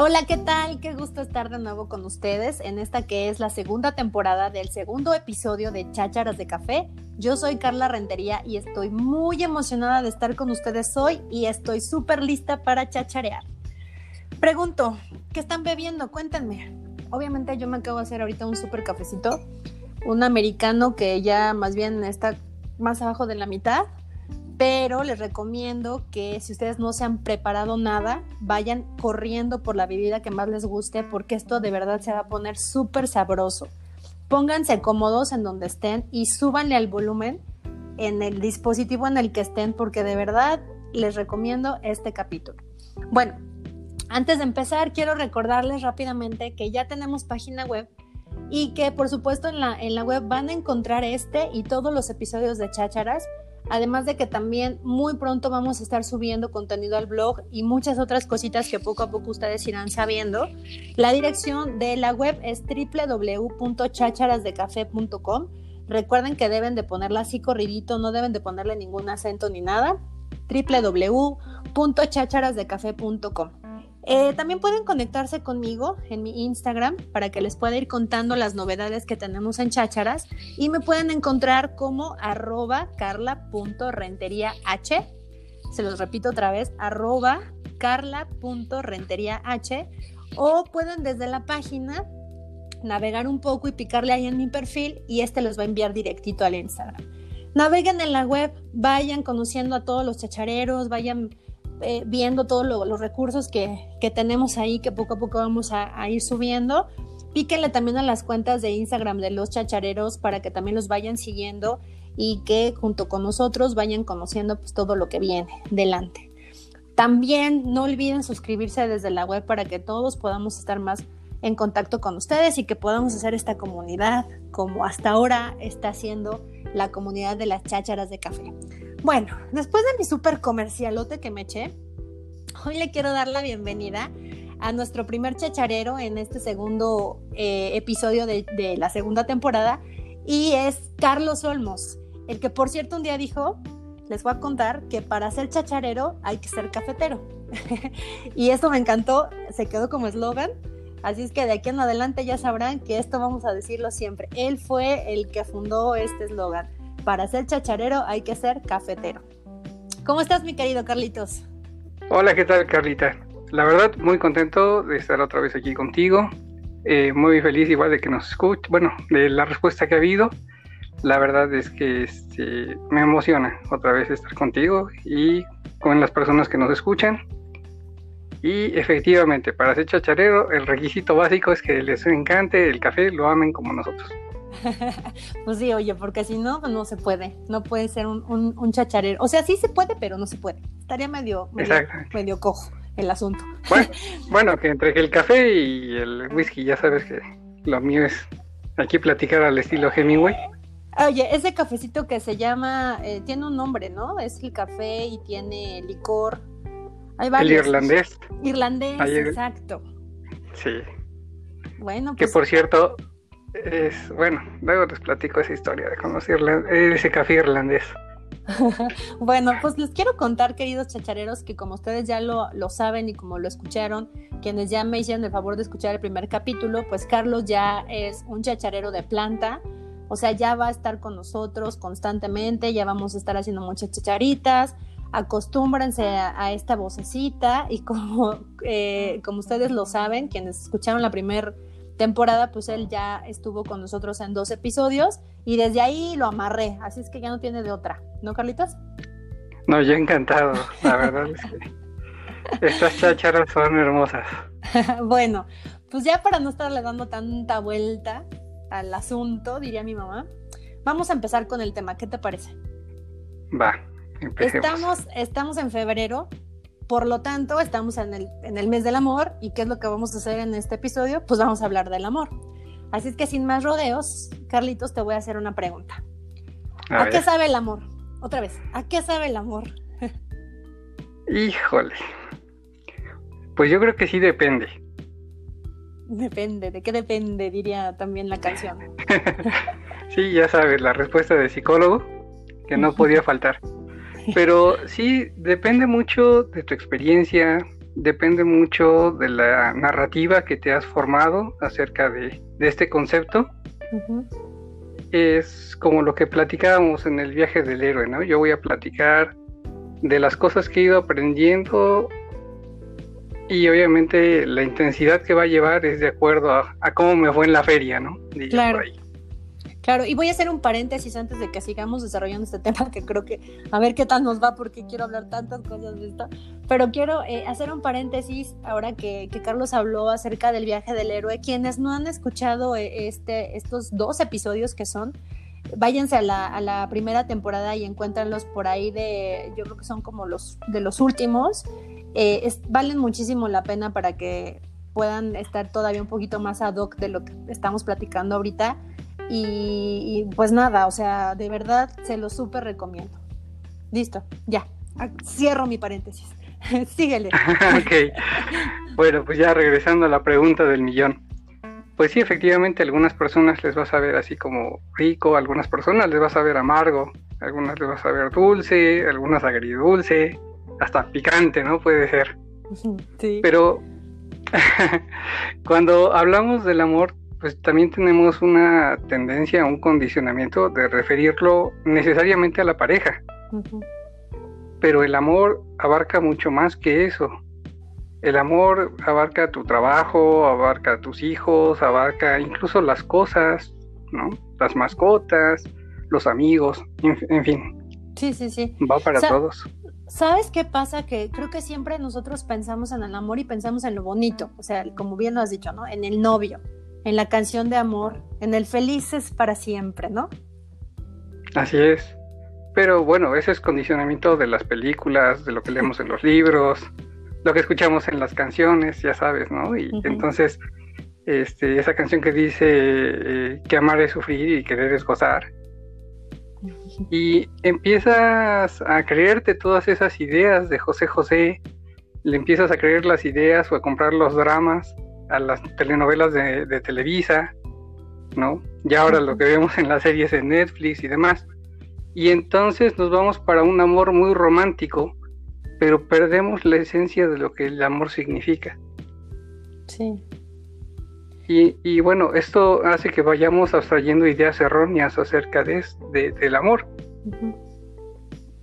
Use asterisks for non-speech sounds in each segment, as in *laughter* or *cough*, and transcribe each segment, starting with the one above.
Hola, ¿qué tal? Qué gusto estar de nuevo con ustedes en esta que es la segunda temporada del segundo episodio de Chácharas de Café. Yo soy Carla Rentería y estoy muy emocionada de estar con ustedes hoy y estoy súper lista para chacharear. Pregunto, ¿qué están bebiendo? Cuéntenme. Obviamente yo me acabo de hacer ahorita un súper cafecito, un americano que ya más bien está más abajo de la mitad pero les recomiendo que si ustedes no se han preparado nada, vayan corriendo por la bebida que más les guste, porque esto de verdad se va a poner súper sabroso. Pónganse cómodos en donde estén y súbanle al volumen en el dispositivo en el que estén, porque de verdad les recomiendo este capítulo. Bueno, antes de empezar, quiero recordarles rápidamente que ya tenemos página web y que por supuesto en la, en la web van a encontrar este y todos los episodios de Chácharas Además de que también muy pronto vamos a estar subiendo contenido al blog y muchas otras cositas que poco a poco ustedes irán sabiendo. La dirección de la web es www.chacharasdecafe.com. Recuerden que deben de ponerla así corridito, no deben de ponerle ningún acento ni nada. www.chacharasdecafe.com. Eh, también pueden conectarse conmigo en mi Instagram para que les pueda ir contando las novedades que tenemos en Chácharas y me pueden encontrar como arroba carla.renteriah. Se los repito otra vez, arroba carla.renteriah o pueden desde la página navegar un poco y picarle ahí en mi perfil y este los va a enviar directito al Instagram. Naveguen en la web, vayan conociendo a todos los chachareros, vayan eh, viendo todos los recursos que, tenemos ahí, que poco a poco vamos a, ir subiendo. Píquenle también a las cuentas de Instagram de los chachareros para que también los vayan siguiendo y que junto con nosotros vayan conociendo pues, todo lo que viene delante. También no olviden suscribirse desde la web para que todos podamos estar más en contacto con ustedes y que podamos hacer esta comunidad como hasta ahora está haciendo la comunidad de las chácharas de café. Bueno, después de mi super comercialote que me eché, hoy le quiero dar la bienvenida a nuestro primer chacharero en este segundo eh, episodio de, la segunda temporada y es Carlos Olmos, el que por cierto un día dijo, les voy a contar que para ser chacharero hay que ser cafetero. *laughs* y esto me encantó, se quedó como eslogan. Así es que de aquí en adelante ya sabrán que esto vamos a decirlo siempre. Él fue el que fundó este eslogan para ser chacharero hay que ser cafetero. ¿Cómo estás, mi querido Carlitos? Hola, ¿qué tal, Carlita? La verdad, muy contento de estar otra vez aquí contigo. Eh, muy feliz igual de que nos escuche, bueno, de la respuesta que ha habido. La verdad es que este, me emociona otra vez estar contigo y con las personas que nos escuchan. Y efectivamente, para ser chacharero, el requisito básico es que les encante el café, lo amen como nosotros. *laughs* pues sí, oye, porque si no, pues no se puede, no puede ser un, un, chacharero. O sea, sí se puede, pero no se puede. Estaría medio, medio, cojo el asunto. *laughs* Bueno, que entre el café y el whisky, ya sabes que lo mío es aquí platicar al estilo Hemingway. Oye, ese cafecito que se llama, eh, tiene un nombre, ¿no? Es el café y tiene licor. Hay El irlandés. Irlandés, exacto. Sí. Bueno, pues. Que por cierto, es, bueno, luego les platico esa historia de conocer ese café irlandés. *laughs* bueno, pues les quiero contar, queridos chachareros, que como ustedes ya lo, lo, saben y como lo escucharon, quienes ya me hicieron el favor de escuchar el primer capítulo, pues Carlos ya es un chacharero de planta, o sea, ya va a estar con nosotros constantemente, ya vamos a estar haciendo muchas chacharitas, acostúmbrense a, esta vocecita y como, *laughs* eh, como ustedes lo saben, quienes escucharon la primera temporada, pues él ya estuvo con nosotros en dos episodios y desde ahí lo amarré, así es que ya no tiene de otra, ¿no, Carlitos? No, yo encantado, la verdad es que estas chácharas son hermosas. *laughs* bueno, pues ya para no estarle dando tanta vuelta al asunto, diría mi mamá, vamos a empezar con el tema, ¿qué te parece? Va, empecemos. Estamos, estamos en febrero, por lo tanto, estamos en el, en el mes del amor y ¿qué es lo que vamos a hacer en este episodio? Pues vamos a hablar del amor. Así es que sin más rodeos, Carlitos, te voy a hacer una pregunta. ¿A, qué sabe el amor? Otra vez, ¿a qué sabe el amor? Híjole. Pues yo creo que sí depende. Depende, ¿de qué depende? Diría también la canción. *laughs* sí, ya sabes, la respuesta de psicólogo que no podía faltar. *laughs* Pero sí, depende mucho de tu experiencia, depende mucho de la narrativa que te has formado acerca de, este concepto. Es como lo que platicábamos en el viaje del héroe, ¿no? Yo voy a platicar de las cosas que he ido aprendiendo y obviamente la intensidad que va a llevar es de acuerdo a, cómo me fue en la feria, ¿no? claro. Claro, y voy a hacer un paréntesis antes de que sigamos desarrollando este tema, que creo que a ver qué tal nos va, porque quiero hablar tantas cosas de esto. Pero quiero eh, hacer un paréntesis ahora que, Carlos habló acerca del viaje del héroe. Quienes no han escuchado eh, este, estos dos episodios que son, váyanse a la, primera temporada y encuéntranlos por ahí de, yo creo que son como los de los últimos. Eh, valen muchísimo la pena para que puedan estar todavía un poquito más ad hoc de lo que estamos platicando ahorita. Y, pues nada, o sea, de verdad se lo súper recomiendo. Listo, ya, cierro mi paréntesis. *laughs* Síguele. *laughs* ok. Bueno, pues ya regresando a la pregunta del millón. Pues sí, efectivamente, algunas personas les vas a ver así como rico, algunas personas les vas a ver amargo, algunas les vas a ver dulce, algunas agridulce, hasta picante, ¿no? Puede ser. *laughs* Sí. Pero cuando hablamos del amor, pues también tenemos una tendencia, un condicionamiento de referirlo necesariamente a la pareja. Pero el amor abarca mucho más que eso. El amor abarca tu trabajo, abarca tus hijos, abarca incluso las cosas, ¿no? Las mascotas, los amigos, en, fin. Sí, sí, sí. Va para todos. ¿Sabes qué pasa? Que creo que siempre nosotros pensamos en el amor y pensamos en lo bonito, o sea, como bien lo has dicho, ¿no? En el novio, en la canción de amor, en el felices para siempre, ¿no? Así es. Pero bueno, ese es condicionamiento de las películas, de lo que leemos en los libros, lo que escuchamos en las canciones, ya sabes, ¿no? Y entonces, este, esa canción que dice eh, que amar es sufrir y querer es gozar. Y empiezas a creerte todas esas ideas de José José, le empiezas a creer las ideas o a comprar los dramas a las telenovelas de, Televisa, ¿no? Y ahora lo que vemos en las series de Netflix y demás. Y entonces nos vamos para un amor muy romántico, pero perdemos la esencia de lo que el amor significa. Sí. Y, bueno, esto hace que vayamos abstrayendo ideas erróneas acerca de, del amor.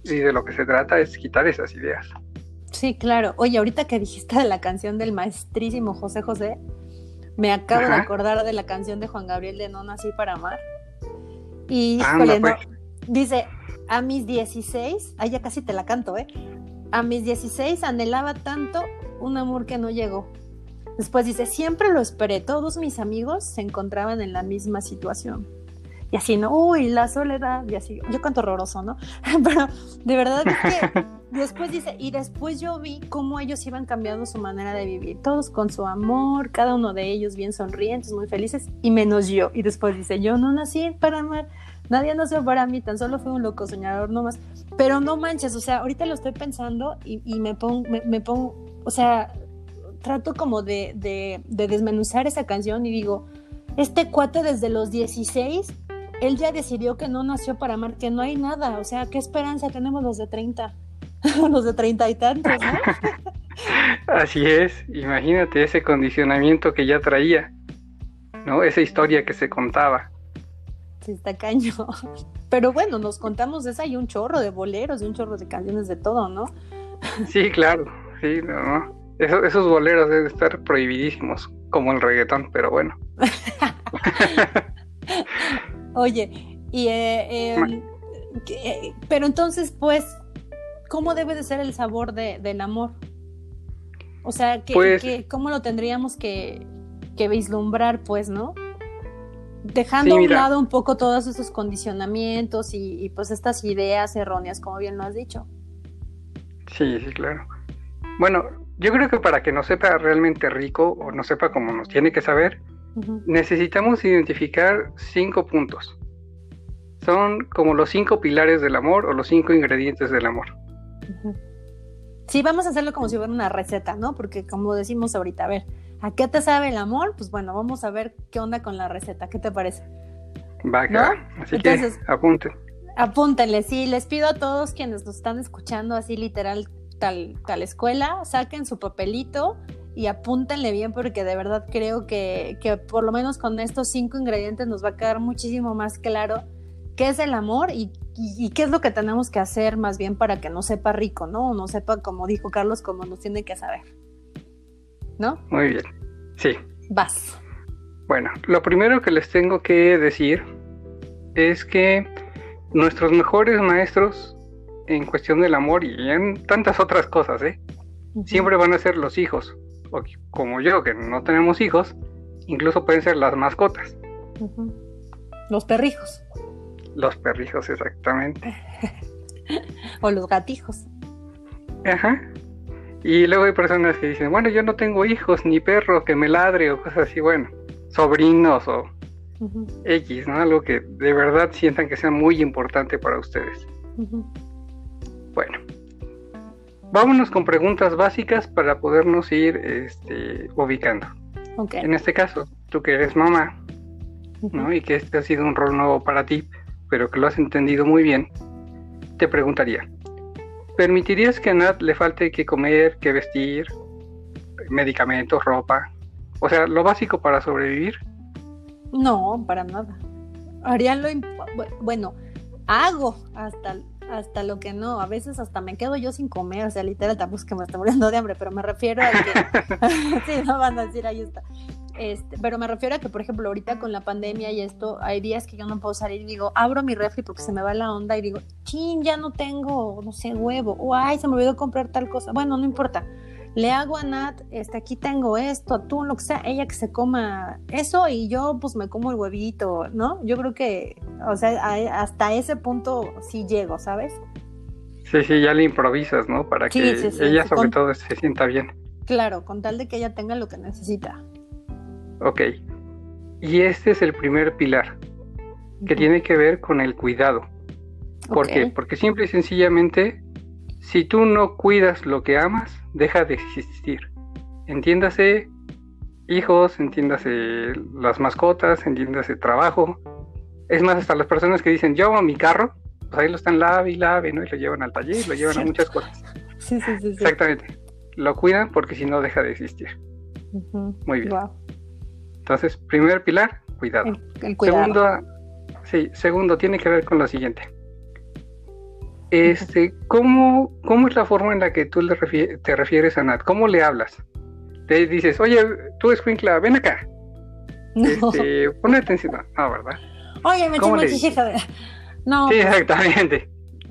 Y de lo que se trata es quitar esas ideas. Sí, claro. Oye, ahorita que dijiste de la canción del maestrísimo José José, me acabo de acordar de la canción de Juan Gabriel de No Nací para Amar. Y no, pues. dice, a mis 16, ahí ya casi te la canto, ¿eh? A mis 16 anhelaba tanto un amor que no llegó. Después dice, siempre lo esperé, todos mis amigos se encontraban en la misma situación. Y así, ¿no? Uy, la soledad, y así. Yo canto horroroso, ¿no? *laughs* Pero de verdad es que *laughs* después dice, y después yo vi cómo ellos iban cambiando su manera de vivir, todos con su amor, cada uno de ellos bien sonrientes, muy felices, y menos yo. Y después dice, yo no nací para amar, nadie nació para mí, tan solo fue un loco soñador nomás. Pero no manches, o sea, ahorita lo estoy pensando y, me pongo, me, pongo, o sea, trato como de, de, de desmenuzar esa canción y digo, este cuate desde los 16 él ya decidió que no nació para amar, que no hay nada. O sea, ¿qué esperanza tenemos los de 30? *laughs* los de 30 y tantos, ¿no? *laughs* Así es, imagínate ese condicionamiento que ya traía, ¿no? Esa historia que se contaba. Sí, está caño. *laughs* Pero bueno, nos contamos esa y un chorro de boleros y un chorro de canciones de todo, ¿no? Sí, claro, sí, no, esos boleros deben estar prohibidísimos, como el reggaetón, pero bueno. Oye, y eh, eh, pero entonces, pues, ¿cómo debe de ser el sabor del amor? O sea, pues ¿cómo lo tendríamos que, vislumbrar, pues, no? Dejando a un lado un poco todos esos condicionamientos y, y, pues estas ideas erróneas, como bien lo has dicho. Sí, sí, claro. Bueno, yo creo que para que nos sepa realmente rico o no sepa cómo nos tiene que saber, necesitamos identificar cinco puntos. Son como los cinco pilares del amor o los cinco ingredientes del amor. Sí, vamos a hacerlo como si fuera una receta, ¿no? Porque como decimos ahorita, a ver, ¿a qué te sabe el amor? Pues bueno, vamos a ver qué onda con la receta. ¿Qué te parece? Va, ¿No? Así que apunten. Apúntenle, sí, les pido a todos quienes nos están escuchando así literal tal, tal escuela, saquen su papelito y apúntenle bien porque de verdad creo que, que, por lo menos con estos cinco ingredientes nos va a quedar muchísimo más claro qué es el amor y, y, qué es lo que tenemos que hacer más bien para que no sepa rico, ¿no? O no sepa, como dijo Carlos, como nos tiene que saber. ¿No? Muy bien. Sí. Vas. Bueno, lo primero que les tengo que decir es que nuestros mejores maestros en cuestión del amor y en tantas otras cosas, ¿eh? Siempre van a ser los hijos, o como yo, que no tenemos hijos, incluso pueden ser las mascotas. Los perrijos. Los perrijos, exactamente. *laughs* o los gatijos. Ajá. Y luego hay personas que dicen, bueno, yo no tengo hijos ni perro que me ladre o cosas así, bueno, sobrinos o X, ¿no? Algo que de verdad sientan que sea muy importante para ustedes. Bueno, vámonos con preguntas básicas para podernos ir este, ubicando. En este caso, tú que eres mamá, ¿no? Y que este ha sido un rol nuevo para ti, pero que lo has entendido muy bien, te preguntaría, ¿permitirías que a Nat le falte que comer, que vestir, medicamentos, ropa? O sea, lo básico para sobrevivir. No, para nada. Haría lo bueno, hago hasta hasta lo que no, a veces hasta me quedo yo sin comer, o sea, literal, tampoco es que me estoy muriendo de hambre, pero me refiero a que, *laughs* *laughs* sí, no van a decir, ahí está, este, pero me refiero a que, por ejemplo, ahorita con la pandemia y esto, hay días que yo no puedo salir y digo, abro mi refri porque se me va la onda y digo, chin, ya no tengo, no sé, huevo, o ay, se me olvidó comprar tal cosa. Bueno, no importa. Le hago a Nat, este, aquí tengo esto, tú, lo que sea, ella que se coma eso y yo pues me como el huevito, ¿no? Yo creo que, o sea, hasta ese punto sí llego, ¿sabes? Sí, sí, ya le improvisas, ¿no? Para que ella sobre todo se sienta bien. Claro, con tal de que ella tenga lo que necesita. Ok. Y este es el primer pilar, que tiene que ver con el cuidado. ¿Por qué? Porque simple y sencillamente, si tú no cuidas lo que amas, deja de existir. Entiéndase hijos, entiéndase las mascotas, entiéndase trabajo. Es más, hasta las personas que dicen, yo amo mi carro, pues ahí lo están lave y lave, ¿no? Y lo llevan al taller, lo llevan a muchas cosas. Sí, sí, sí, Exactamente. Lo cuidan porque si no deja de existir. Muy bien. Entonces, primer pilar, cuidado. Segundo, sí, segundo, tiene que ver con lo siguiente. Este, ¿cómo, ¿Cómo es la forma en la que tú le te refieres a Nat? ¿Cómo le hablas? Te dices, oye, tú escuincla, ven acá. No. Este, pon atención. No, ¿verdad? Oye, me. No. Sí, exactamente.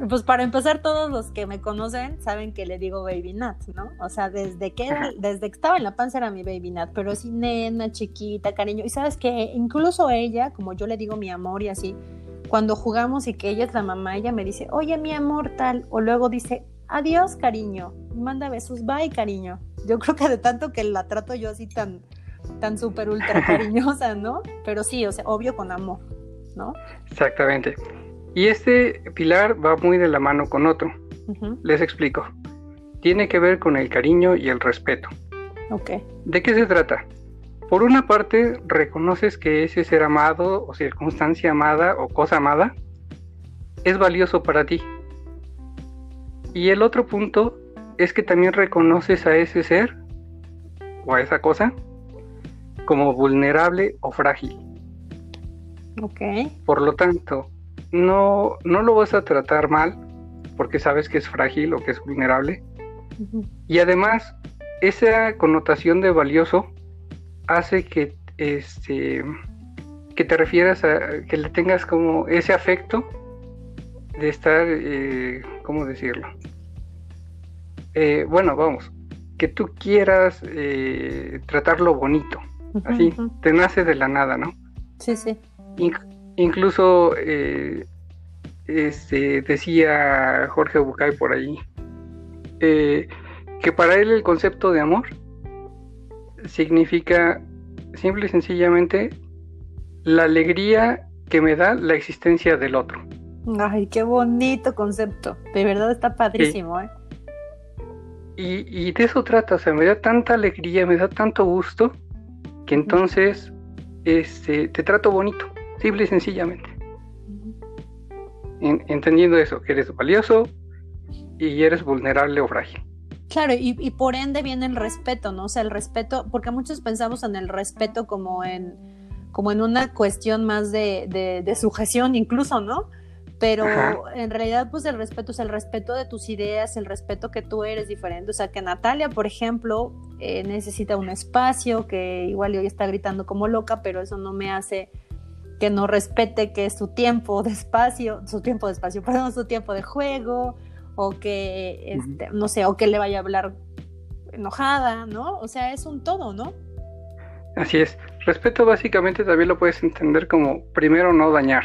Pues para empezar, todos los que me conocen saben que le digo Baby Nat, ¿no? O sea, desde que, desde que estaba en la panza era mi Baby Nat, pero así nena, chiquita, cariño. Y sabes que incluso ella, como yo le digo mi amor y así, cuando jugamos y que ella es la mamá, ella me dice, oye, mi amor, tal. O luego dice, adiós, cariño. Manda besos, bye, cariño. Yo creo que de tanto que la trato yo así tan, tan súper ultra *laughs* cariñosa, ¿no? Pero sí, o sea, obvio con amor, ¿no? Exactamente. Y este pilar va muy de la mano con otro. Les explico. Tiene que ver con el cariño y el respeto. Okay. ¿De qué se trata? Por una parte, reconoces que ese ser amado o circunstancia amada o cosa amada es valioso para ti. Y el otro punto es que también reconoces a ese ser o a esa cosa como vulnerable o frágil. Ok. Por lo tanto, no, no lo vas a tratar mal porque sabes que es frágil o que es vulnerable. Y además, esa connotación de valioso hace que, este, que te refieras a, que le tengas como ese afecto de estar, eh, ¿cómo decirlo? Eh, bueno, vamos, que tú quieras eh, tratarlo bonito, así, te nace de la nada, ¿no? Sí, sí. Incluso eh, este, decía Jorge Bucay por ahí eh, que para él el concepto de amor significa simple y sencillamente la alegría que me da la existencia del otro. Ay, qué bonito concepto. De verdad está padrísimo, ¿eh? Y, y, de eso trata, o sea, me da tanta alegría, me da tanto gusto, que entonces este, te trato bonito simple y sencillamente. entendiendo eso, que eres valioso y eres vulnerable o frágil. Claro, y, por ende viene el respeto, ¿no? O sea, el respeto, porque muchos pensamos en el respeto como en, como en una cuestión más de, de, sujeción incluso, ¿no? Pero en realidad, pues el respeto es el respeto de tus ideas, el respeto que tú eres diferente. O sea, que Natalia, por ejemplo, eh, necesita un espacio, que igual hoy está gritando como loca, pero eso no me hace que no respete que es su tiempo de espacio, su tiempo de espacio, *laughs* perdón, su tiempo de juego, o que, este, no sé, o que le vaya a hablar enojada, ¿no? O sea, es un todo, ¿no? Así es. Respeto básicamente también lo puedes entender como primero no dañar.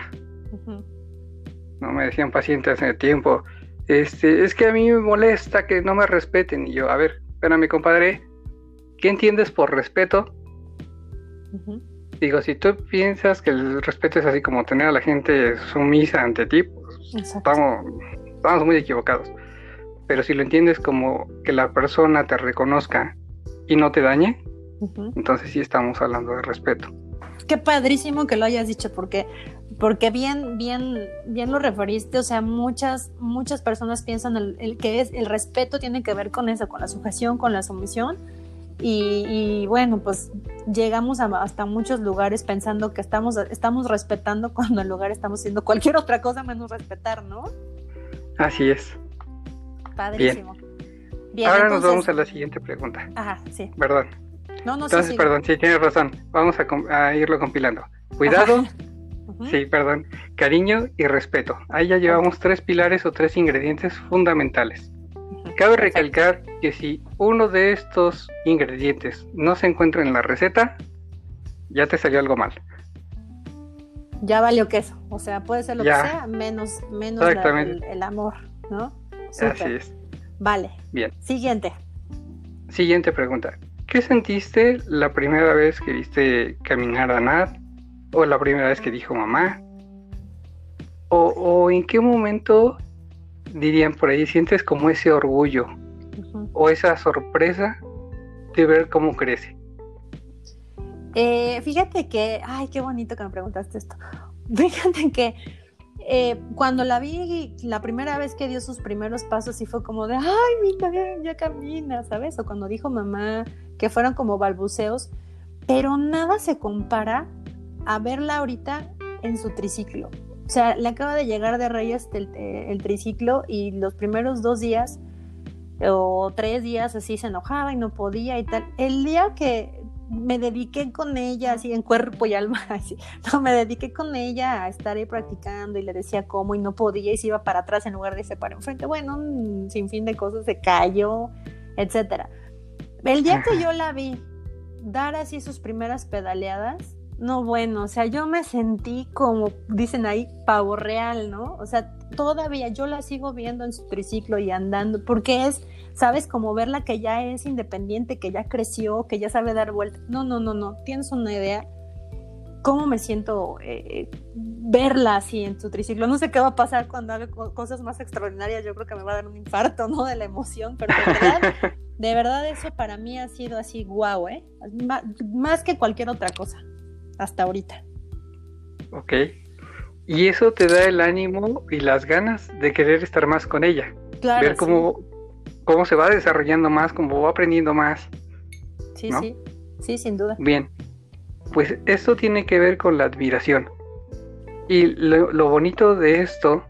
No me decían pacientes hace tiempo, este, es que a mí me molesta que no me respeten. Y yo, a ver, espérame, compadre, ¿qué entiendes por respeto? Digo, si tú piensas que el respeto es así como tener a la gente sumisa ante ti, pues estamos, estamos muy equivocados. Pero si lo entiendes como que la persona te reconozca y no te dañe, entonces sí estamos hablando de respeto. Qué padrísimo que lo hayas dicho, porque, porque bien, bien, bien lo referiste. O sea, muchas, muchas personas piensan el, que es el respeto tiene que ver con eso, con la sujeción, con la sumisión. Y, bueno, pues llegamos hasta muchos lugares pensando que estamos, estamos respetando cuando en lugar estamos haciendo cualquier otra cosa menos respetar, ¿no? Así es. Padrísimo. Bien. Ahora nos vamos a la siguiente pregunta. Ajá, sí. Perdón. No, no, Entonces, sí, perdón, sí, tienes razón. Vamos a, irlo compilando. Cuidado. Sí, perdón. Cariño y respeto. Ahí ya llevamos tres pilares o tres ingredientes fundamentales. Cabe recalcar que si uno de estos ingredientes no se encuentra en la receta, ya te salió algo mal ya valió queso. O sea, puede ser lo que sea, menos, menos el, amor, ¿no? Así es. Vale. Bien. Siguiente. Siguiente pregunta. ¿Qué sentiste la primera vez que viste caminar a Nat? ¿O la primera vez que dijo mamá? ¿O, en qué momento, dirían por ahí, sientes como ese orgullo o esa sorpresa de ver cómo crece? Eh, fíjate que, ay, qué bonito que me preguntaste esto. *laughs* Fíjate que eh, cuando la vi la primera vez que dio sus primeros pasos y fue como de, ay, mira, ya camina, ¿sabes? O cuando dijo mamá, que fueron como balbuceos, pero nada se compara a verla ahorita en su triciclo. O sea, le acaba de llegar de Reyes el, el triciclo y los primeros dos días o tres días así se enojaba y no podía y tal. El día que me dediqué con ella, así en cuerpo y alma, *laughs* así. no, me dediqué con ella a estar ahí practicando y le decía cómo y no podía y se iba para atrás en lugar de irse para enfrente. Bueno, un sinfín de cosas, se cayó, etcétera. El día que yo la vi dar así sus primeras pedaleadas, no, bueno, o sea, yo me sentí como dicen ahí, pavo real, ¿no? O sea, todavía yo la sigo viendo en su triciclo y andando, porque es ¿sabes? Como verla que ya es independiente, que ya creció, que ya sabe dar vueltas. No, no, no, no. Tienes una idea. ¿Cómo me siento eh, verla así en su triciclo? No sé qué va a pasar cuando haga cosas más extraordinarias. Yo creo que me va a dar un infarto, ¿no? De la emoción, pero de verdad, *laughs* de verdad eso para mí ha sido así guau, ¿eh? más que cualquier otra cosa, hasta ahorita. Ok. Y eso te da el ánimo y las ganas de querer estar más con ella. Claro, ver cómo, cómo se va desarrollando más, cómo va aprendiendo más. Sí, sí, sí, sin duda. Bien, pues esto tiene que ver con la admiración. Y lo, bonito de esto,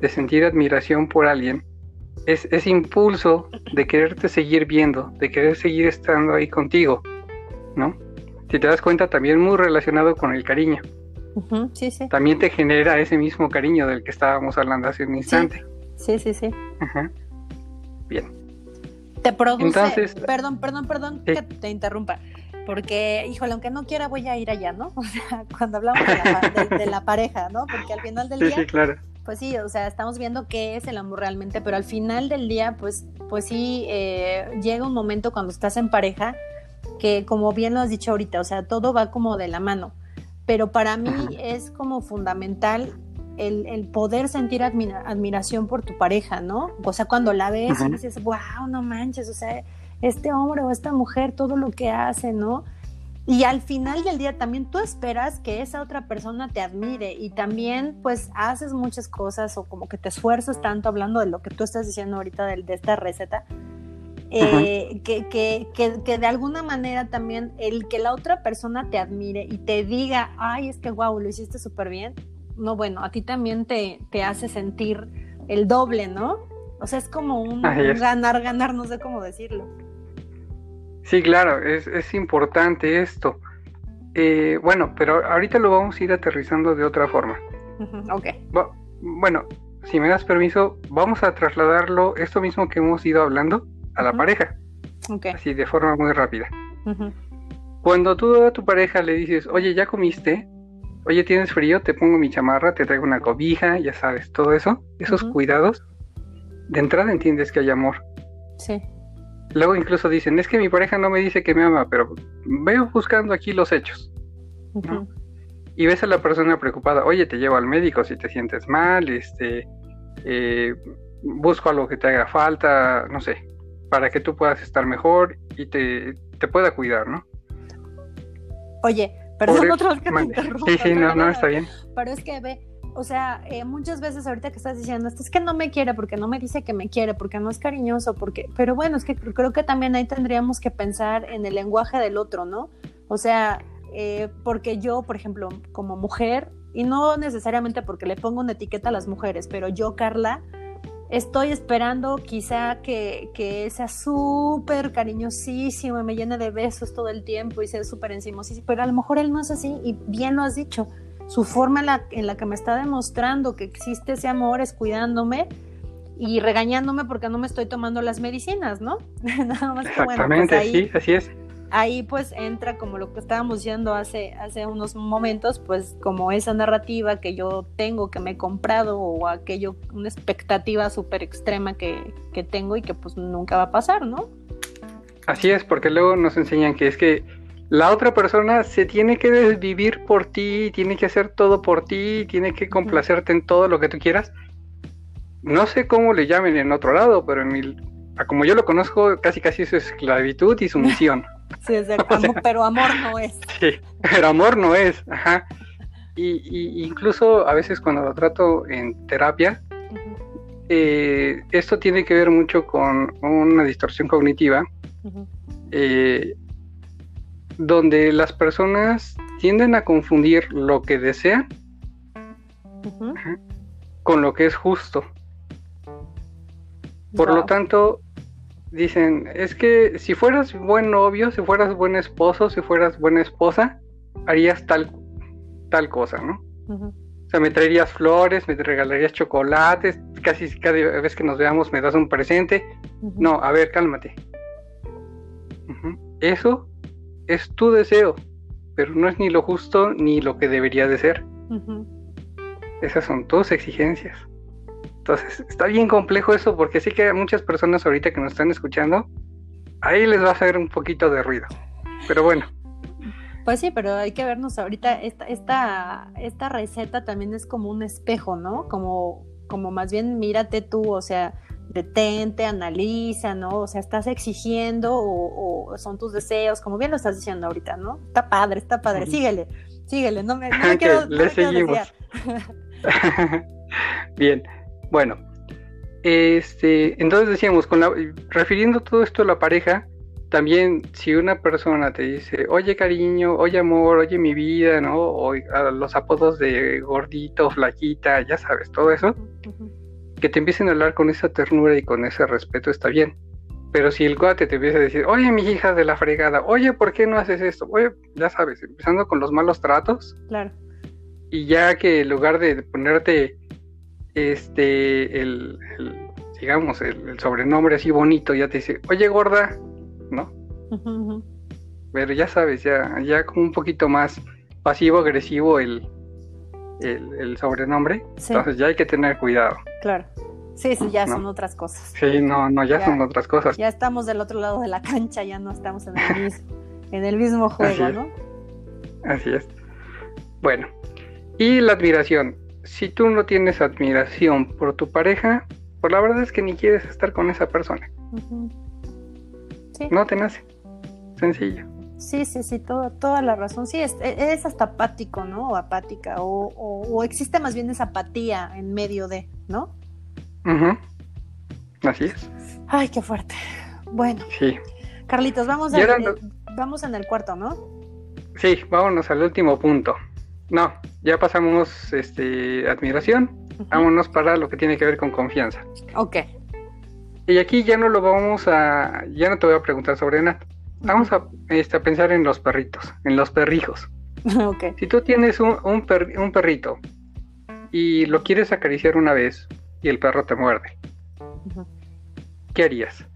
de sentir admiración por alguien, es ese impulso de quererte seguir viendo, de querer seguir estando ahí contigo, ¿no? Si te das cuenta, también muy relacionado con el cariño. sí, sí. También te genera ese mismo cariño del que estábamos hablando hace un instante. Sí, sí, sí. Ajá bien. Te produce, perdón, perdón, perdón que te interrumpa, porque, híjole, aunque no quiera voy a ir allá, ¿no? *laughs* O sea, cuando hablamos de la, pareja, ¿no? Porque al final del día, sí, claro. pues sí, o sea, estamos viendo qué es el amor realmente, pero al final del día, pues, pues sí, eh, llega un momento cuando estás en pareja que, como bien lo has dicho ahorita, o sea, todo va como de la mano, pero para mí es como fundamental el, poder sentir admiración por tu pareja, ¿no? O sea, cuando la ves y dices, wow, no manches, o sea, este hombre o esta mujer, todo lo que hace, ¿no? Y al final del día también tú esperas que esa otra persona te admire y también pues haces muchas cosas o como que te esfuerzas tanto hablando de lo que tú estás diciendo ahorita de, de esta receta, eh, que, que, que, de alguna manera también el que la otra persona te admire y te diga, ay, es que wow, lo hiciste súper bien, no, bueno, a ti también te, te hace sentir el doble, ¿no? O sea, es como un, ganar, ganar, no sé cómo decirlo. Sí, claro, es, es importante esto. Eh, bueno, pero ahorita lo vamos a ir aterrizando de otra forma. *laughs* ok. bueno, si me das permiso, vamos a trasladarlo, esto mismo que hemos ido hablando, a la pareja. Okay. Así de forma muy rápida. Cuando tú a tu pareja le dices, oye, ¿ya comiste? Oye, ¿tienes frío? Te pongo mi chamarra, te traigo una cobija, ya sabes, todo eso, esos cuidados, de entrada entiendes que hay amor. Sí. Luego incluso dicen, es que mi pareja no me dice que me ama, pero veo buscando aquí los hechos. Y ves a la persona preocupada, oye, te llevo al médico si te sientes mal, este, eh, busco algo que te haga falta, no sé, para que tú puedas estar mejor y te, te pueda cuidar, ¿no? Oye, perdón otra vez que te. Sí, sí, no, no, está bien. Pero es que ve, o sea, eh, muchas veces ahorita que estás diciendo, esto es que no me quiere porque no me dice que me quiere, porque no es cariñoso, porque, pero bueno, es que creo que también ahí tendríamos que pensar en el lenguaje del otro, ¿no? O sea, eh, porque yo, por ejemplo, como mujer, y no necesariamente porque le pongo una etiqueta a las mujeres, pero yo, Carla, estoy esperando quizá que, que sea súper cariñosísimo y me llene de besos todo el tiempo y sea súper encimosísimo, pero a lo mejor él no es así y bien lo has dicho. Su forma en la, en la que me está demostrando que existe ese amor es cuidándome y regañándome porque no me estoy tomando las medicinas, ¿no? *laughs* Nada más que bueno, pues ahí, sí, así es ahí pues entra como lo que estábamos diciendo hace, hace unos momentos, pues como esa narrativa que yo tengo, que me he comprado o aquello, una expectativa súper extrema que, que tengo y que pues nunca va a pasar, ¿no? Así es, porque luego nos enseñan que es que la otra persona se tiene que desvivir por ti, tiene que hacer todo por ti, tiene que complacerte en todo lo que tú quieras. No sé cómo le llamen en otro lado, pero en mi, como yo lo conozco, casi casi es esclavitud y sumisión. *laughs* Sí, es *laughs* pero amor no es. *laughs* Sí, pero amor no es, ajá. Y, incluso a veces cuando lo trato en terapia, eh, esto tiene que ver mucho con una distorsión cognitiva, eh, donde las personas tienden a confundir lo que desean con lo que es justo. Por lo tanto, dicen, es que si fueras buen novio, si fueras buen esposo, si fueras buena esposa, harías tal, tal cosa, ¿no? O sea, me traerías flores, me regalarías chocolates, casi cada vez que nos veamos me das un presente. No, a ver, cálmate. Eso es tu deseo, pero no es ni lo justo ni lo que debería de ser. Esas son tus exigencias. Entonces, *laughs* está bien complejo eso porque sí que muchas personas ahorita que nos están escuchando, ahí les va a hacer un poquito de ruido. Pero bueno. Pues sí, pero hay que vernos ahorita, esta, esta, esta receta también es como un espejo, ¿no? Como, como más bien mírate tú, o sea, detente, analiza, ¿no? O sea, estás exigiendo o, son tus deseos, como bien lo estás diciendo ahorita, ¿no? Está padre, está padre, síguele, síguele, no me, no *laughs* quiero, le seguimos. *laughs* bien, bueno, este, entonces decíamos, con la, refiriendo todo esto a la pareja, también si una persona te dice, oye cariño, oye amor, oye mi vida, ¿no? O a los apodos de gordito, flaquita, ya sabes, todo eso, que te empiecen a hablar con esa ternura y con ese respeto está bien. Pero si el cuate te empieza a decir, oye mi hija de la fregada, oye, ¿por qué no haces esto? Oye, ya sabes, empezando con los malos tratos. Claro. Y ya que en lugar de ponerte este, el, digamos, el, sobrenombre así bonito, ya te dice, oye gorda, ¿no? Pero ya sabes, ya, ya como un poquito más pasivo-agresivo el, el, sobrenombre, entonces ya hay que tener cuidado. Claro. Sí, sí, ya son otras cosas. Sí, no, no, ya, son otras cosas. Ya estamos del otro lado de la cancha, ya no estamos en el mismo, *laughs* en el mismo juego, ¿no? Así es. Bueno, y la admiración si tú no tienes admiración por tu pareja, pues la verdad es que ni quieres estar con esa persona. No te nace. Sencillo. Sí, sí, sí, toda la razón. Sí, es, es, hasta apático, ¿no? O apática, o, existe más bien esa apatía en medio de, ¿no? Así es. Ay, qué fuerte. Bueno. Sí. Carlitos, vamos, a, eh, vamos en el cuarto, ¿no? Sí, vámonos al último punto. No, ya pasamos este, admiración, vámonos para lo que tiene que ver con confianza. Ok. Y aquí ya no lo vamos a, ya no te voy a preguntar sobre nada. Vamos a, este, a pensar en los perritos, en los perrijos. *laughs* Okay. Si tú tienes un, un, perrito y lo quieres acariciar una vez y el perro te muerde, ¿qué harías?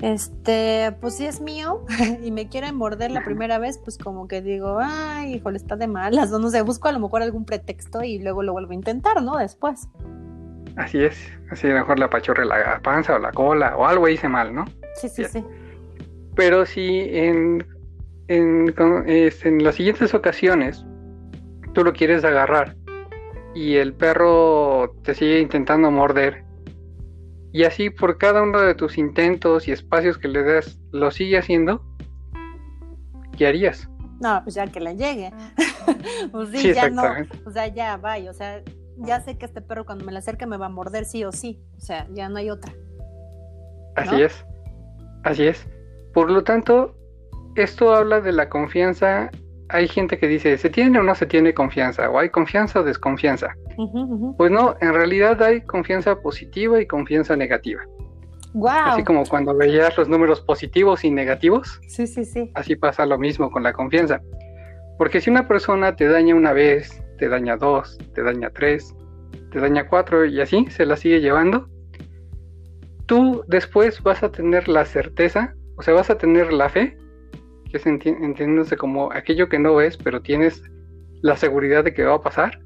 Este, pues si es mío *laughs* y me quieren morder la primera vez, pues como que digo, ay, híjole, está de malas, *laughs* no, no sé, busco a lo mejor algún pretexto y luego lo vuelvo a intentar, ¿no? Después. Así es, así a lo mejor la pachorre la panza o la cola o algo hice mal, ¿no? Sí, sí, sí. Pero si en, en, en las siguientes ocasiones tú lo quieres agarrar y el perro te sigue intentando morder y así por cada uno de tus intentos y espacios que le das lo sigue haciendo, ¿qué harías? No, pues ya que le llegue. *laughs* pues sí, ya no, o sea, ya vaya, o sea, ya sé que este perro cuando me le acerque me va a morder sí o sí, o sea, ya no hay otra. Así es, así es. Por lo tanto, esto habla de la confianza hay gente que dice, ¿se tiene o no se tiene confianza? ¿O hay confianza o desconfianza? Pues no, en realidad hay confianza positiva y confianza negativa. Wow. Así como cuando veías los números positivos y negativos. Sí, sí, sí. Así pasa lo mismo con la confianza. Porque si una persona te daña una vez, te daña dos, te daña tres, te daña cuatro y así se la sigue llevando, tú después vas a tener la certeza, o sea, vas a tener la fe es entiéndose como aquello que no ves, pero tienes la seguridad de que va a pasar.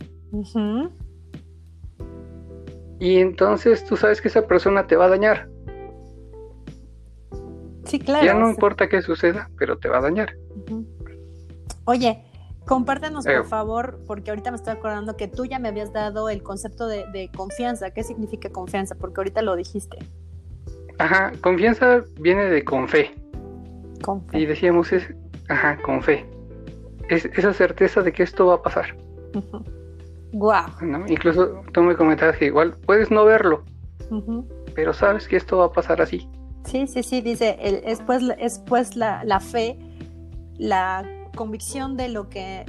Y entonces tú sabes que esa persona te va a dañar. Sí, claro. Ya no importa qué suceda, pero te va a dañar. Oye, compártenos por favor, porque ahorita me estoy acordando que tú ya me habías dado el concepto de, de confianza. ¿Qué significa confianza? Porque ahorita lo dijiste. Ajá, confianza viene de con fe. Con fe. Y decíamos, es, ajá, con fe. Es esa certeza de que esto va a pasar. *laughs* Guau. Incluso tú me comentabas que igual puedes no verlo, pero sabes que esto va a pasar así. Sí, sí, sí, dice, el, es pues, es pues la, la, fe, la convicción de lo que,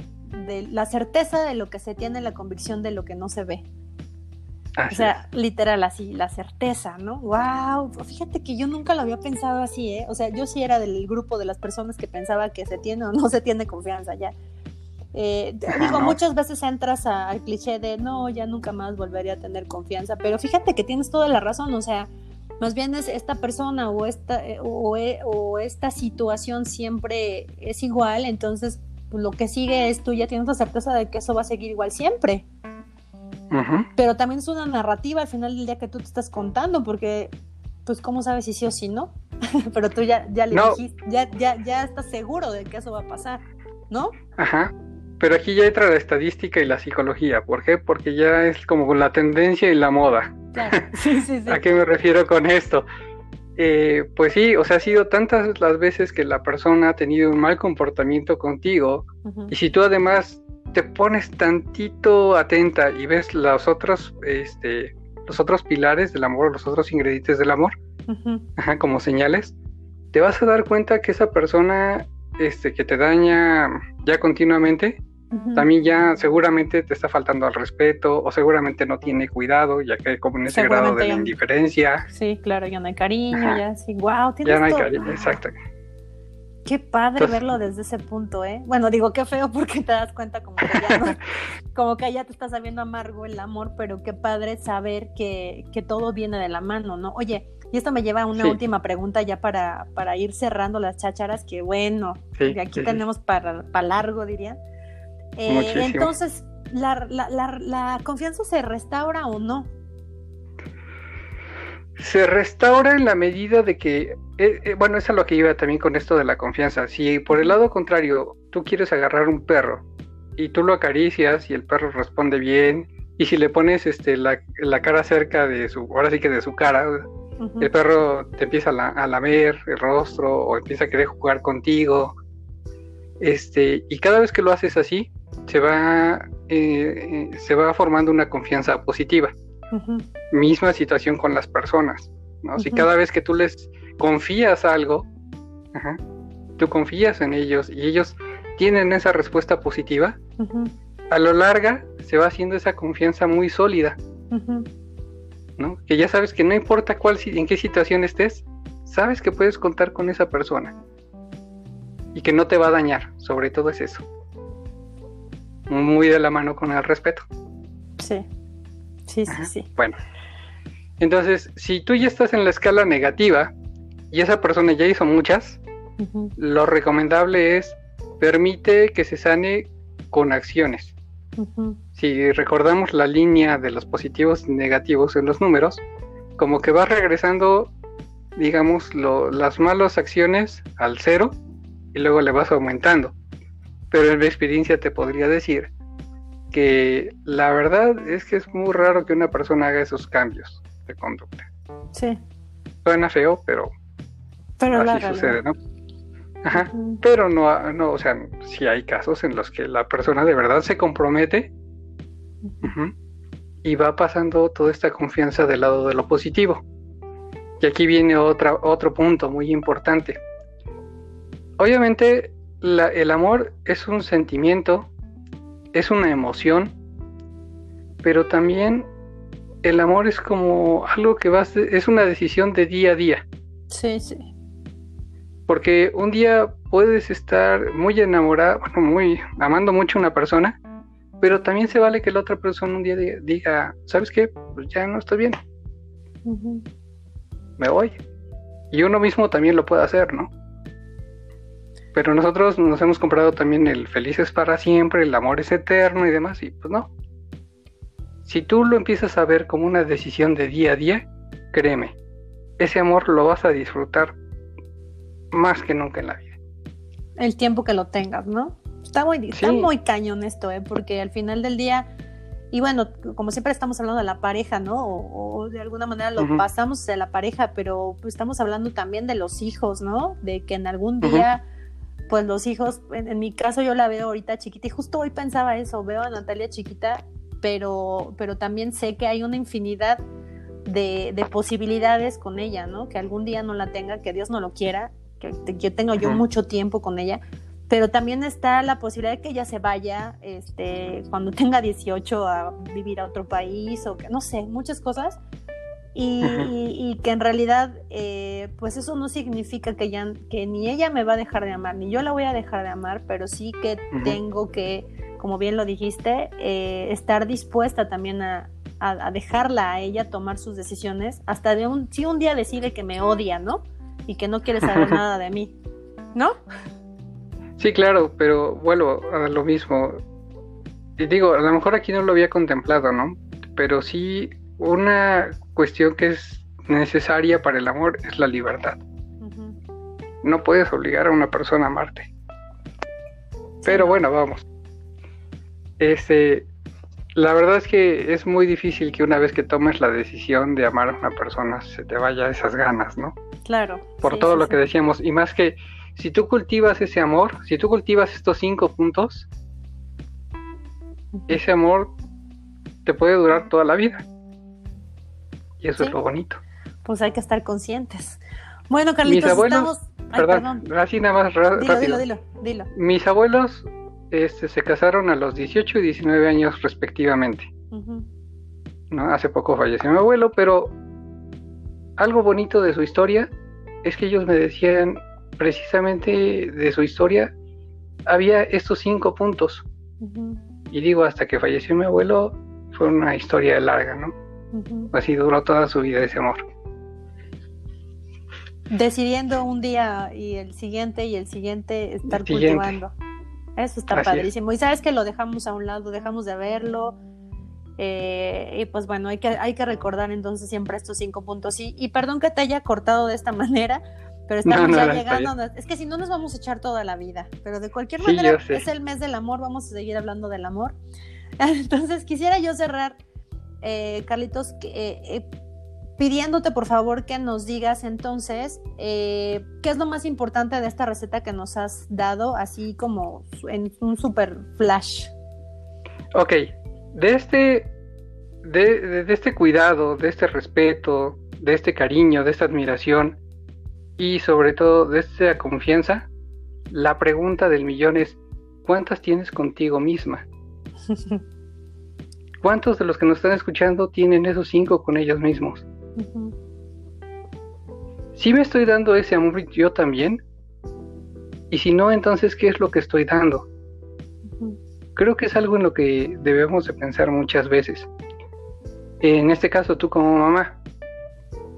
de la certeza de lo que se tiene, la convicción de lo que no se ve o sea, literal así, la certeza, ¿no? ¡Wow! Fíjate que yo nunca lo había pensado así, ¿eh? O sea, yo sí era del grupo de las personas que pensaba que se tiene o no se tiene confianza ya. Eh, digo, muchas veces entras al cliché de no, ya nunca más volvería a tener confianza, pero fíjate que tienes toda la razón, o sea, más bien es esta persona o esta, eh, o, eh, o esta situación siempre es igual, entonces pues, lo que sigue es tú ya tienes la certeza de que eso va a seguir igual siempre. Pero también es una narrativa al final del día que tú te estás contando, porque, pues, ¿cómo sabes si sí o si no? *laughs* Pero tú ya, ya le dijiste, ya, ya, ya estás seguro de que eso va a pasar, ¿no? Ajá. Pero aquí ya entra la estadística y la psicología. ¿Por qué? Porque ya es como la tendencia y la moda. *laughs* Sí, sí, sí. ¿A qué me refiero con esto? Eh, pues sí, o sea, ha sido tantas las veces que la persona ha tenido un mal comportamiento contigo y si tú además te pones tantito atenta y ves los otros, este, los otros pilares del amor, los otros ingredientes del amor, como señales, te vas a dar cuenta que esa persona este, que te daña ya continuamente, también ya seguramente te está faltando al respeto o seguramente no tiene cuidado, ya que como en ese grado de indiferencia. Sí, claro, ya no hay cariño, ya sí, wow, Ya no hay cariño, exacto. Qué padre verlo desde ese punto, ¿eh? Bueno, digo qué feo porque te das cuenta como que ya, *laughs* como que ya te está sabiendo amargo el amor, pero qué padre saber que, que todo viene de la mano, ¿no? Oye, y esto me lleva a una última pregunta ya para, para ir cerrando las chácharas, que bueno, aquí tenemos para, para largo, diría. Eh, entonces, ¿la, la, la, ¿la confianza se restaura o no? Se restaura en la medida de que eh, eh, bueno, eso es lo que iba también con esto de la confianza. Si por el lado contrario tú quieres agarrar un perro y tú lo acaricias y el perro responde bien, y si le pones este, la, cara cerca de su, ahora sí que de su cara, el perro te empieza a, lamer el rostro o empieza a querer jugar contigo. Este, y cada vez que lo haces así, se va, eh, se va formando una confianza positiva. Misma situación con las personas ¿no? Si cada vez que tú les confías algo, tú confías en ellos y ellos tienen esa respuesta positiva, a lo larga se va haciendo esa confianza muy sólida. ¿no? Que ya sabes que no importa cuál, en qué situación estés, sabes que puedes contar con esa persona y que no te va a dañar, sobre todo es eso. Muy de la mano con el respeto. Sí, sí, sí, sí. Bueno, entonces, si tú ya estás en la escala negativa y esa persona ya hizo muchas, lo recomendable es permite que se sane con acciones. Si recordamos la línea de los positivos y negativos en los números, como que va regresando, digamos, las malas acciones al cero y luego le vas aumentando. Pero en mi experiencia te podría decir que la verdad es que es muy raro que una persona haga esos cambios de conducta. Sí. Suena feo, pero, pero así sucede, ¿no? Ajá. Pero no, no, o sea, si hay casos en los que la persona de verdad se compromete y va pasando toda esta confianza del lado de lo positivo. Y aquí viene otra, otro punto muy importante. Obviamente, el amor es un sentimiento, es una emoción, pero también el amor es como algo que va, es una decisión de día a día. Sí, sí. Porque un día puedes estar muy enamorado, bueno, muy amando mucho a una persona, pero también se vale que la otra persona un día diga, ¿sabes qué? Pues ya no estoy bien. Me voy. Y uno mismo también lo puede hacer, ¿no? Pero nosotros nos hemos comprado también el felices para siempre, el amor es eterno y demás, y pues no. Si tú lo empiezas a ver como una decisión de día a día, créeme, ese amor lo vas a disfrutar más que nunca en la vida. El tiempo que lo tengas, ¿no? Está muy, muy cañón esto, ¿eh? Porque al final del día, y bueno, como siempre estamos hablando de la pareja, ¿no? O, de alguna manera lo pasamos de la pareja, pero pues, estamos hablando también de los hijos, ¿no? De que en algún día, pues los hijos, en, mi caso yo la veo ahorita chiquita, y justo hoy pensaba eso, veo a Natalia chiquita, pero, pero también sé que hay una infinidad de, de posibilidades con ella, ¿no? Que algún día no la tenga, que Dios no lo quiera, que, yo tengo yo mucho tiempo con ella, pero también está la posibilidad de que ella se vaya este, cuando tenga 18 a vivir a otro país o que no sé, muchas cosas. Y, que en realidad, eh, pues eso no significa que, ya, que ni ella me va a dejar de amar, ni yo la voy a dejar de amar, pero sí que tengo que, como bien lo dijiste, eh, estar dispuesta también a, a, dejarla a ella tomar sus decisiones, hasta de un, si un día decide que me odia, ¿no? y que no quiere saber *laughs* nada de mí, ¿no? Sí, claro, pero vuelvo a lo mismo. Y digo, a lo mejor aquí no lo había contemplado, ¿no? Pero sí, una cuestión que es necesaria para el amor es la libertad. No puedes obligar a una persona a amarte. Pero bueno, vamos. Este, la verdad es que es muy difícil que una vez que tomes la decisión de amar a una persona se te vaya esas ganas, ¿no? Claro. Por todo lo que decíamos. Y más que si tú cultivas ese amor, si tú cultivas estos cinco puntos, ese amor te puede durar toda la vida. Y eso es lo bonito. Pues hay que estar conscientes. Bueno, Carlitos, Mis abuelos, perdón, así nada más rápido. Dilo, dilo, dilo, Mis abuelos este, se casaron a los 18 y 19 años respectivamente. ¿no? Hace poco falleció mi abuelo, pero algo bonito de su historia es que ellos me decían precisamente de su historia había estos cinco puntos. Y digo, hasta que falleció mi abuelo fue una historia larga, ¿no? Así duró toda su vida ese amor. Decidiendo un día y el siguiente y el siguiente estar cultivando. Eso está padrísimo. Y sabes que lo dejamos a un lado, dejamos de verlo, eh, y pues bueno, hay que, hay que recordar entonces siempre estos cinco puntos. Y, y perdón que te haya cortado de esta *laughs* manera, pero estamos ya llegando. Es que si no nos vamos a echar toda la vida, pero de cualquier manera es el mes del amor, vamos a seguir hablando del amor. *laughs* Entonces quisiera yo cerrar, eh, Carlitos, eh, pidiéndote por favor que nos digas entonces qué es lo más importante de esta receta que nos has dado, así como en un super flash. Ok, de este, de, este cuidado, de este respeto, de este cariño, de esta admiración y sobre todo de esta confianza, la pregunta del millón es, ¿cuántas tienes contigo misma? *laughs* ¿Cuántos de los que nos están escuchando tienen esos cinco con ellos mismos? Si me estoy dando ese amor yo también? Y si no, entonces, ¿qué es lo que estoy dando? Creo que es algo en lo que debemos de pensar muchas veces. En este caso, tú como mamá,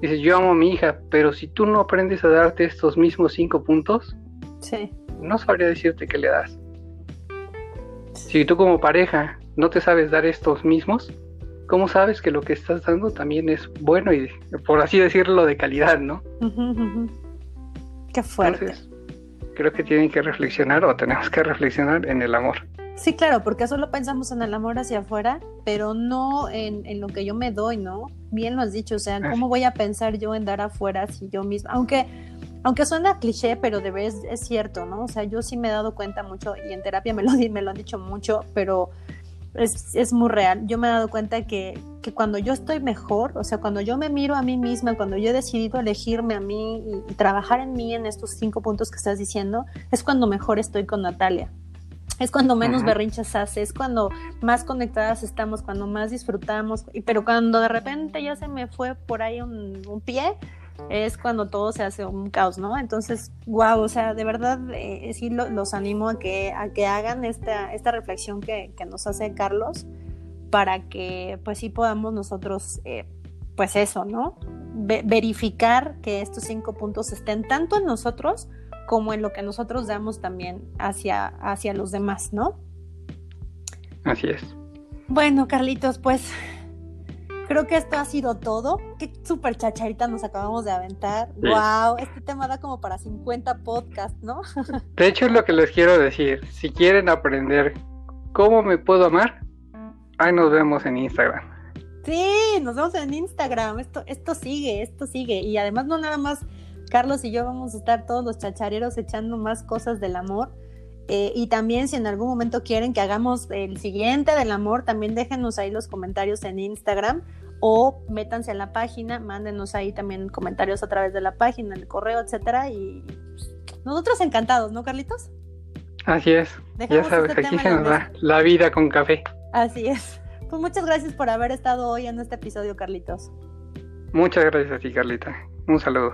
dices, yo amo a mi hija, pero si tú no aprendes a darte estos mismos cinco puntos, no sabría decirte qué le das. Si tú como pareja no te sabes dar estos mismos, ¿cómo sabes que lo que estás dando también es bueno y, por así decirlo, de calidad, no? Qué fuerte. creo que tienen que reflexionar o tenemos que reflexionar en el amor. Sí, claro, porque solo pensamos en el amor hacia afuera, pero no en, lo que yo me doy, ¿no? Bien lo has dicho, o sea, ¿cómo voy a pensar yo en dar afuera si yo misma, aunque, aunque suena cliché, pero de verdad es, cierto, ¿no? O sea, yo sí me he dado cuenta mucho y en terapia me lo, me lo han dicho mucho, pero es, muy real. Yo me he dado cuenta que, cuando yo estoy mejor, o sea, cuando yo me miro a mí misma, cuando yo he decidido elegirme a mí y, trabajar en mí en estos cinco puntos que estás diciendo, es cuando mejor estoy con Natalia. Es cuando menos berrinchas hace, es cuando más conectadas estamos, cuando más disfrutamos, pero cuando de repente ya se me fue por ahí un, un pie, es cuando todo se hace un caos, ¿no? Entonces, wow, o sea, de verdad eh, sí los animo a que, a que hagan esta, esta reflexión que, nos hace Carlos para que pues sí podamos nosotros, eh, pues eso, ¿no? verificar que estos cinco puntos estén tanto en nosotros como en lo que nosotros damos también hacia, hacia los demás, ¿no? Así es. Bueno, Carlitos, pues creo que esto ha sido todo. Qué súper chacharita nos acabamos de aventar. Wow, este tema da como para 50 podcasts, ¿no? *laughs* De hecho, es lo que les quiero decir. Si quieren aprender cómo me puedo amar, ahí nos vemos en Instagram. Sí, nos vemos en Instagram. Esto, esto sigue, esto sigue. Y además no nada más Carlos y yo vamos a estar todos los chachareros echando más cosas del amor. Eh, y también si en algún momento quieren que hagamos el siguiente del amor, también déjenos ahí los comentarios en Instagram o métanse a la página, mándenos ahí también comentarios a través de la página, el correo, etcétera. Y nosotros encantados, ¿no, Carlitos? Así es. ya sabes, este aquí se nos da la vida con café. Así es. Pues muchas gracias por haber estado hoy en este episodio, Carlitos. Muchas gracias a ti, Carlita. Un saludo.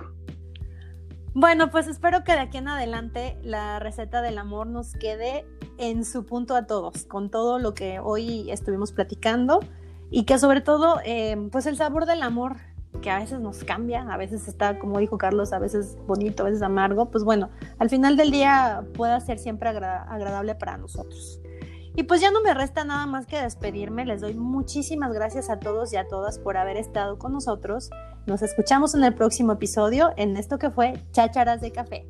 Bueno, pues espero que de aquí en adelante la receta del amor nos quede en su punto a todos, con todo lo que hoy estuvimos platicando y que sobre todo, eh, pues el sabor del amor que a veces nos cambia, a veces está, como dijo Carlos, a veces bonito, a veces amargo, pues bueno, al final del día pueda ser siempre agradable para nosotros. Y pues ya no me resta nada más que despedirme. Les doy muchísimas gracias a todos y a todas por haber estado con nosotros. Nos escuchamos en el próximo episodio en esto que fue Chácharas de Café.